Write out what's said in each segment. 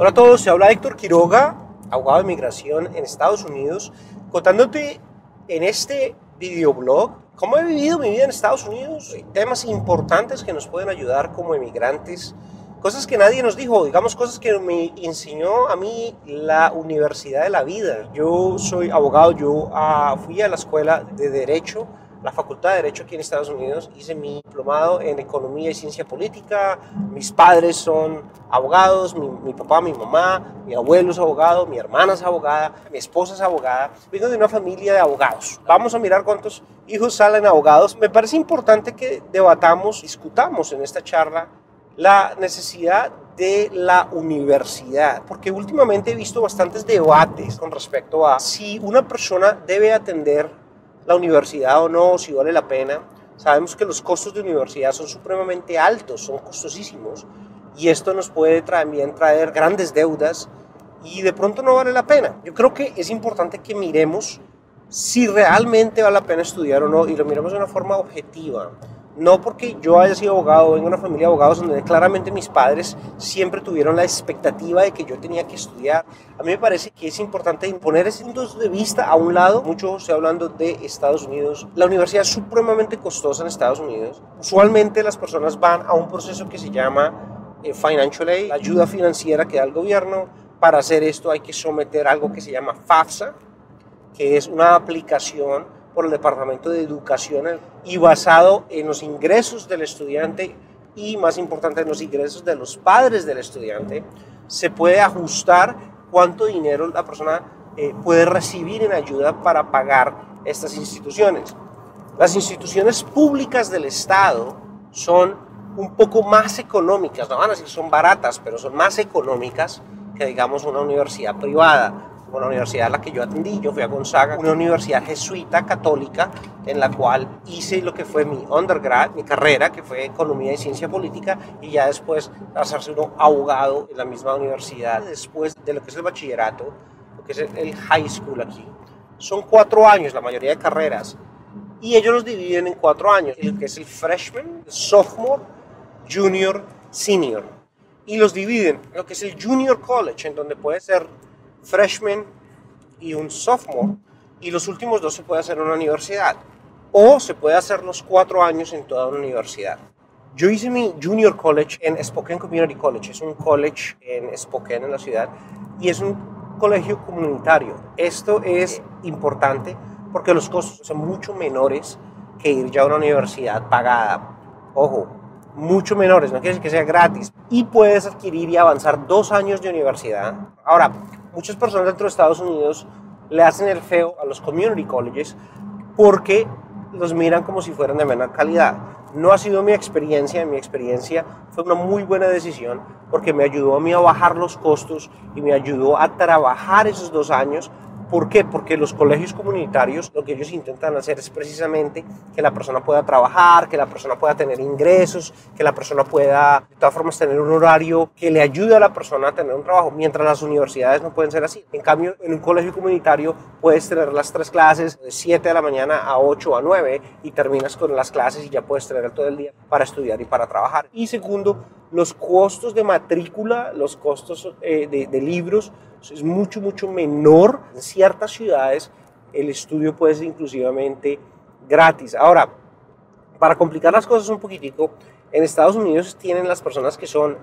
Hola a todos, se habla Héctor Quiroga, abogado de migración en Estados Unidos, contándote en este videoblog cómo he vivido mi vida en Estados Unidos, temas importantes que nos pueden ayudar como emigrantes, cosas que nadie nos dijo, digamos cosas que me enseñó a mí la Universidad de la Vida. Yo soy abogado, yo ah, fui a la escuela de Derecho la Facultad de Derecho aquí en Estados Unidos, hice mi diplomado en Economía y Ciencia Política, mis padres son abogados, mi, papá, mi mamá, mi abuelo es abogado, mi hermana es abogada, mi esposa es abogada, vengo de una familia de abogados. Vamos a mirar cuántos hijos salen abogados. Me parece importante que debatamos, discutamos en esta charla la necesidad de la universidad, porque últimamente he visto bastantes debates con respecto a si una persona debe atender la universidad o no, si vale la pena. Sabemos que los costos de universidad son supremamente altos, son costosísimos, y esto nos puede también traer grandes deudas y de pronto no vale la pena. Yo creo que es importante que miremos si realmente vale la pena estudiar o no y lo miremos de una forma objetiva no porque yo haya sido abogado, vengo de una familia de abogados donde claramente mis padres siempre tuvieron la expectativa de que yo tenía que estudiar. A mí me parece que es importante poner ese punto de vista a un lado. Mucho estoy hablando de Estados Unidos. La universidad es supremamente costosa en Estados Unidos. Usualmente las personas van a un proceso que se llama eh, financial aid, ayuda financiera que da el gobierno. Para hacer esto hay que someter algo que se llama FAFSA, que es una aplicación por el Departamento de Educación y basado en los ingresos del estudiante y más importante en los ingresos de los padres del estudiante, se puede ajustar cuánto dinero la persona eh, puede recibir en ayuda para pagar estas instituciones. Las instituciones públicas del Estado son un poco más económicas, no van a decir son baratas, pero son más económicas que digamos una universidad privada con la universidad a la que yo atendí. Yo fui a Gonzaga, una universidad jesuita católica en la cual hice lo que fue mi undergrad, mi carrera, que fue Economía y Ciencia Política, y ya después hacerse uno abogado en la misma universidad. Después de lo que es el bachillerato, lo que es el high school aquí, son cuatro años la mayoría de carreras, y ellos los dividen en cuatro años, lo que es el freshman, el sophomore, junior, senior. Y los dividen, lo que es el junior college, en donde puede ser freshman y un sophomore, y los últimos dos se puede hacer en una universidad, o se puede hacer los cuatro años en toda una universidad. Yo hice mi junior college en Spokane Community College, es un college en Spokane, en la ciudad, y es un colegio comunitario. Esto es importante porque los costos son mucho menores que ir ya a una universidad pagada. Ojo, mucho menores, no quiere decir que sea gratis. Y puedes adquirir y avanzar dos años de universidad. Ahora, muchas personas dentro de Estados Unidos le hacen el feo a los community colleges porque los miran como si fueran de menor calidad. No ha sido mi experiencia, mi experiencia fue una muy buena decisión porque me ayudó a mí a bajar los costos y me ayudó a trabajar esos dos años ¿Por qué? Porque los colegios comunitarios lo que ellos intentan hacer es precisamente que la persona pueda trabajar, que la persona pueda tener ingresos, que la persona pueda de todas formas tener un horario que le ayude a la persona a tener un trabajo, mientras las universidades no pueden ser así. En cambio, en un colegio comunitario puedes tener las tres clases de 7 de la mañana a 8 o a 9 y terminas con las clases y ya puedes tener todo el día para estudiar y para trabajar. Y segundo, los costos de matrícula, los costos eh, de, de, libros, es mucho, mucho menor. En ciertas ciudades el estudio puede ser inclusivamente gratis. Ahora, para complicar las cosas un poquitico, en Estados Unidos tienen las personas que son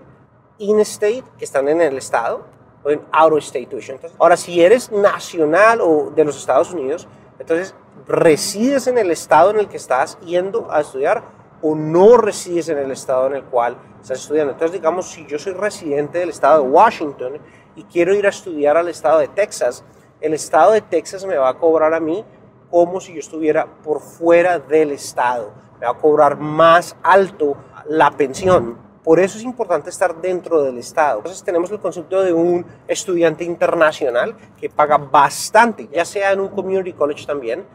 in-state, que están en el estado, o en out-of-state tuition. ahora, si eres nacional o de los Estados Unidos, entonces resides en el estado en el que estás yendo a estudiar o no resides en el estado en el cual estás estudiando. Entonces, digamos, si yo soy residente del estado de Washington y quiero ir a estudiar al estado de Texas, el estado de Texas me va a cobrar a mí como si yo estuviera por fuera del estado. Me va a cobrar más alto la pensión. Por eso es importante estar dentro del estado. Entonces tenemos el concepto de un estudiante internacional que paga bastante, ya sea en un community college también,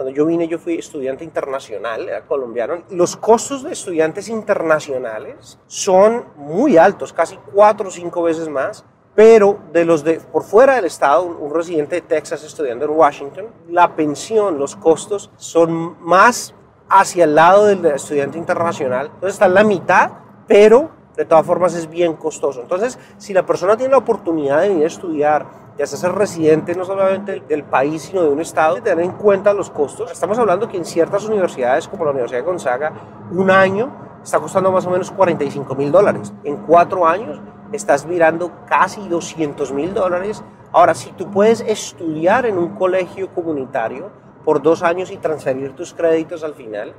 cuando yo vine, yo fui estudiante internacional, era colombiano. Los costos de estudiantes internacionales son muy altos, casi cuatro o cinco veces más. Pero de los de por fuera del estado, un residente de Texas estudiando en Washington, la pensión, los costos son más hacia el lado del estudiante internacional. Entonces está en la mitad, pero de todas formas es bien costoso. Entonces, si la persona tiene la oportunidad de venir a estudiar, de hacerse residente no solamente del país, sino de un estado, de tener en cuenta los costos. Estamos hablando que en ciertas universidades, como la Universidad de Gonzaga, un año está costando más o menos 45 mil dólares. En cuatro años estás mirando casi 200 mil dólares. Ahora, si tú puedes estudiar en un colegio comunitario por dos años y transferir tus créditos al final,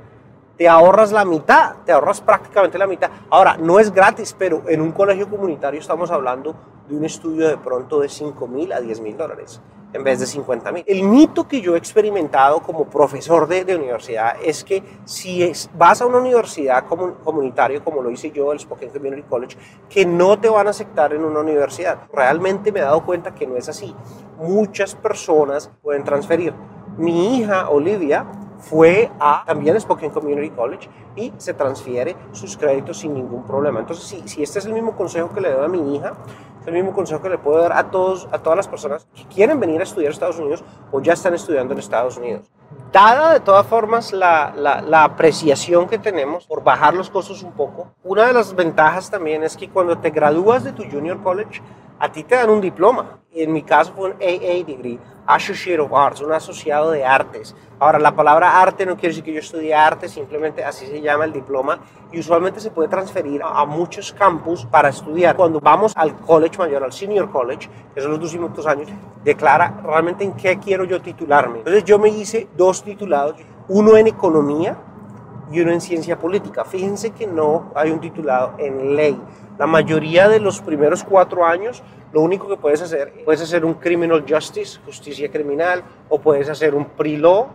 te ahorras la mitad, te ahorras prácticamente la mitad. Ahora, no es gratis, pero en un colegio comunitario estamos hablando de un estudio de pronto de 5 mil a 10 mil dólares en vez de 50 mil. El mito que yo he experimentado como profesor de, de universidad es que si es, vas a una universidad comunitaria, como lo hice yo, el Spokane Community College, que no te van a aceptar en una universidad. Realmente me he dado cuenta que no es así. Muchas personas pueden transferir. Mi hija, Olivia, fue a también Spokane Community College y se transfiere sus créditos sin ningún problema. Entonces, si, si este es el mismo consejo que le doy a mi hija, es el mismo consejo que le puedo dar a, todos, a todas las personas que quieren venir a estudiar a Estados Unidos o ya están estudiando en Estados Unidos. Dada de todas formas la, la, la, apreciación que tenemos por bajar los costos un poco, una de las ventajas también es que cuando te gradúas de tu junior college, a ti te dan un diploma. En mi caso fue un AA degree Associate of Arts, un asociado de artes. Ahora, la palabra arte no quiere decir que yo estudie arte, simplemente así se llama el diploma y usualmente se puede transferir a, muchos campus para estudiar. Cuando vamos al college mayor, al senior college, que son los dos últimos años, declara realmente en qué quiero yo titularme. Entonces yo me hice dos titulados, uno en economía y uno en ciencia política. Fíjense que no hay un titulado en ley. La mayoría de los primeros cuatro años lo único que puedes hacer, puedes hacer un criminal justice, justicia criminal, o puedes hacer un pre-law.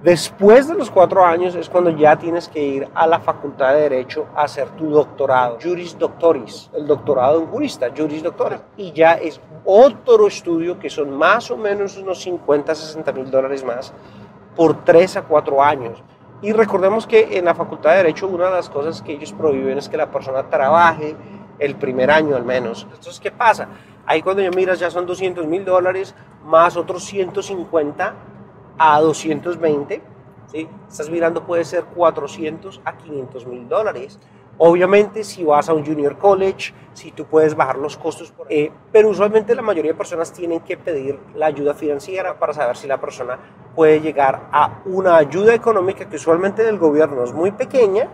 Después de los cuatro años es cuando ya tienes que ir a la facultad de Derecho a hacer tu doctorado, Juris Doctoris, el doctorado en jurista, Juris Doctoris. Y ya es otro estudio que son más o menos unos 50, 60 mil dólares más por tres a cuatro años. Y recordemos que en la facultad de Derecho una de las cosas que ellos prohíben es que la persona trabaje el primer año al menos. Entonces, ¿qué pasa? Ahí cuando yo miras ya son 200 mil dólares más otros 150 a 220. ¿sí? Estás mirando puede ser 400 a 500 mil dólares. Obviamente si vas a un junior college, si tú puedes bajar los costos, eh, pero usualmente la mayoría de personas tienen que pedir la ayuda financiera para saber si la persona puede llegar a una ayuda económica que usualmente del gobierno es muy pequeña,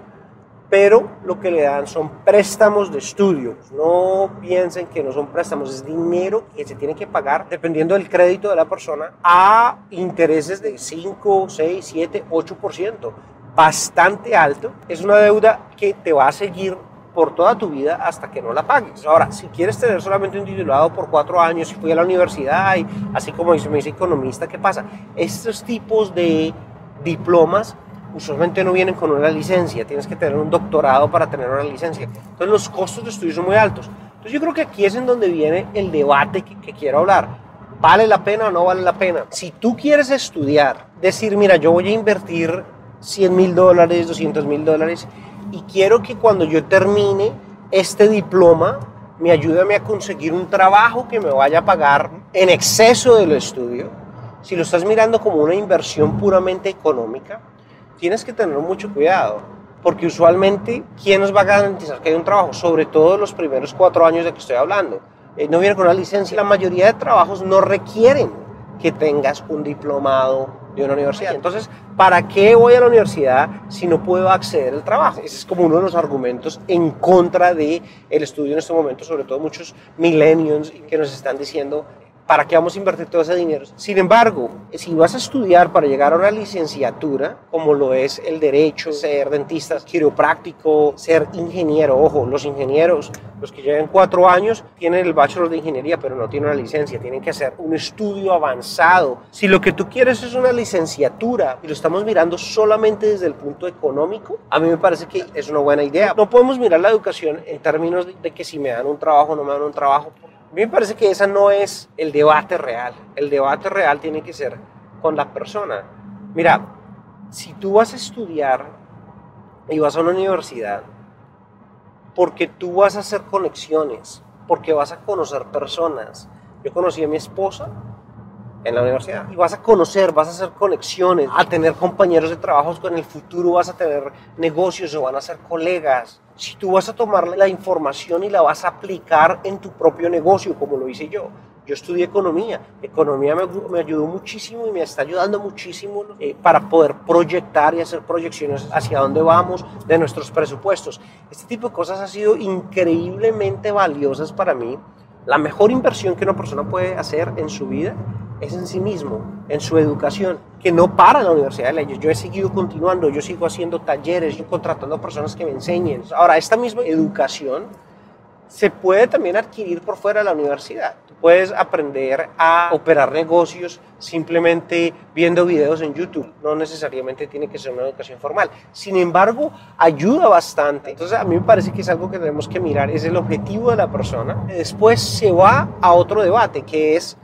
pero lo que le dan son préstamos de estudio. No piensen que no son préstamos, es dinero que se tiene que pagar dependiendo del crédito de la persona a intereses de 5, 6, 7, 8%. Bastante alto. Es una deuda que te va a seguir por toda tu vida hasta que no la pagues. Ahora, si quieres tener solamente un titulado por cuatro años y fui a la universidad y así como me dice economista, ¿qué pasa? Estos tipos de diplomas usualmente no vienen con una licencia, tienes que tener un doctorado para tener una licencia. Entonces los costos de estudio son muy altos. Entonces yo creo que aquí es en donde viene el debate que, quiero hablar. ¿Vale la pena o no vale la pena? Si tú quieres estudiar, decir, mira, yo voy a invertir 100 mil dólares, 200 mil dólares y quiero que cuando yo termine este diploma me ayude a conseguir un trabajo que me vaya a pagar en exceso del estudio. Si lo estás mirando como una inversión puramente económica, tienes que tener mucho cuidado, porque usualmente, ¿quién nos va a garantizar que hay un trabajo? Sobre todo los primeros cuatro años de que estoy hablando. Eh, no viene con una licencia. La mayoría de trabajos no requieren que tengas un diplomado de una universidad. Entonces, ¿para qué voy a la universidad si no puedo acceder al trabajo? Ese es como uno de los argumentos en contra del el estudio en este momento, sobre todo muchos millennials que nos están diciendo ¿para qué vamos a invertir todo ese dinero? Sin embargo, si vas a estudiar para llegar a una licenciatura, como lo es el derecho, ser dentista, quiropráctico, ser ingeniero, ojo, los ingenieros, los que llevan cuatro años, tienen el bachelor de ingeniería, pero no tienen una licencia, tienen que hacer un estudio avanzado. Si lo que tú quieres es una licenciatura y lo estamos mirando solamente desde el punto económico, a mí me parece que es una buena idea. No podemos mirar la educación en términos de que si me dan un trabajo o no me dan un trabajo, a mí me parece que ese no es el debate real. El debate real tiene que ser con la persona. Mira, si tú vas a estudiar y vas a una universidad, porque tú vas a hacer conexiones, porque vas a conocer personas. Yo conocí a mi esposa en la universidad. Y vas a conocer, vas a hacer conexiones, a tener compañeros de trabajo que en el futuro vas a tener negocios o van a ser colegas. Si tú vas a tomar la información y la vas a aplicar en tu propio negocio, como lo hice yo. Yo estudié economía. Economía me, me ayudó muchísimo y me está ayudando muchísimo eh, para poder proyectar y hacer proyecciones hacia dónde vamos de nuestros presupuestos. Este tipo de cosas ha sido increíblemente valiosas para mí. La mejor inversión que una persona puede hacer en su vida es en sí mismo, en su educación, que no para la Universidad de Leyes. Yo he seguido continuando, yo sigo haciendo talleres, yo contratando personas que me enseñen. Ahora, esta misma educación se puede también adquirir por fuera de la universidad. Tú puedes aprender a operar negocios simplemente viendo videos en YouTube. No necesariamente tiene que ser una educación formal. Sin embargo, ayuda bastante. Entonces, a mí me parece que es algo que tenemos que mirar. Es el objetivo de la persona. Después se va a otro debate, que es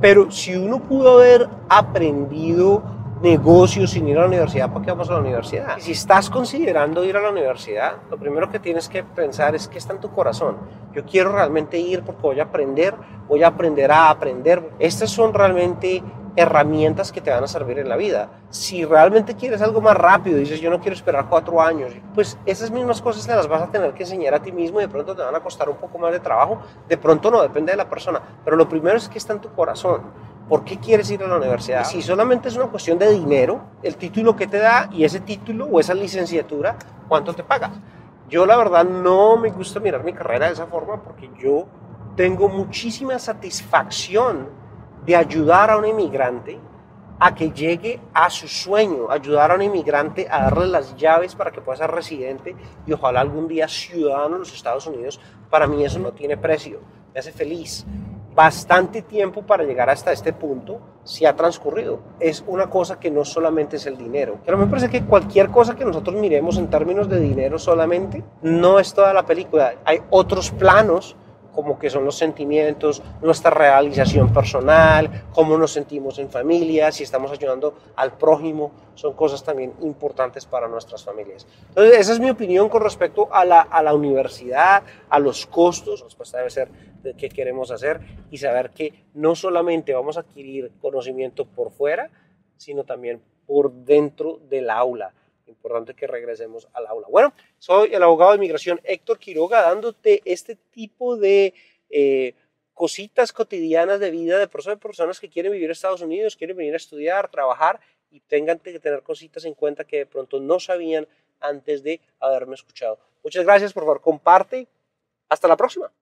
pero si uno pudo haber aprendido negocios sin ir a la universidad, ¿para qué vamos a la universidad? Si estás considerando ir a la universidad, lo primero que tienes que pensar es qué está en tu corazón. Yo quiero realmente ir porque voy a aprender, voy a aprender a aprender. Estas son realmente herramientas que te van a servir en la vida. Si realmente quieres algo más rápido, dices yo no quiero esperar cuatro años, pues esas mismas cosas te las vas a tener que enseñar a ti mismo y de pronto te van a costar un poco más de trabajo, de pronto no, depende de la persona, pero lo primero es que está en tu corazón. ¿Por qué quieres ir a la universidad? Si solamente es una cuestión de dinero, el título que te da y ese título o esa licenciatura, ¿cuánto te pagas? Yo la verdad no me gusta mirar mi carrera de esa forma porque yo tengo muchísima satisfacción de ayudar a un inmigrante a que llegue a su sueño, ayudar a un inmigrante a darle las llaves para que pueda ser residente y ojalá algún día ciudadano de los Estados Unidos, para mí eso no tiene precio, me hace feliz. Bastante tiempo para llegar hasta este punto se ha transcurrido. Es una cosa que no solamente es el dinero. Pero me parece que cualquier cosa que nosotros miremos en términos de dinero solamente no es toda la película. Hay otros planos como que son los sentimientos, nuestra realización personal, cómo nos sentimos en familia, si estamos ayudando al prójimo, son cosas también importantes para nuestras familias. Entonces, esa es mi opinión con respecto a la, a la universidad, a los costos, respuesta debe ser de qué queremos hacer y saber que no solamente vamos a adquirir conocimiento por fuera, sino también por dentro del aula importante que regresemos al aula. Bueno, soy el abogado de inmigración Héctor Quiroga dándote este tipo de eh, cositas cotidianas de vida de personas que quieren vivir en Estados Unidos, quieren venir a estudiar, trabajar y tengan que tener cositas en cuenta que de pronto no sabían antes de haberme escuchado. Muchas gracias, por favor, comparte. Hasta la próxima.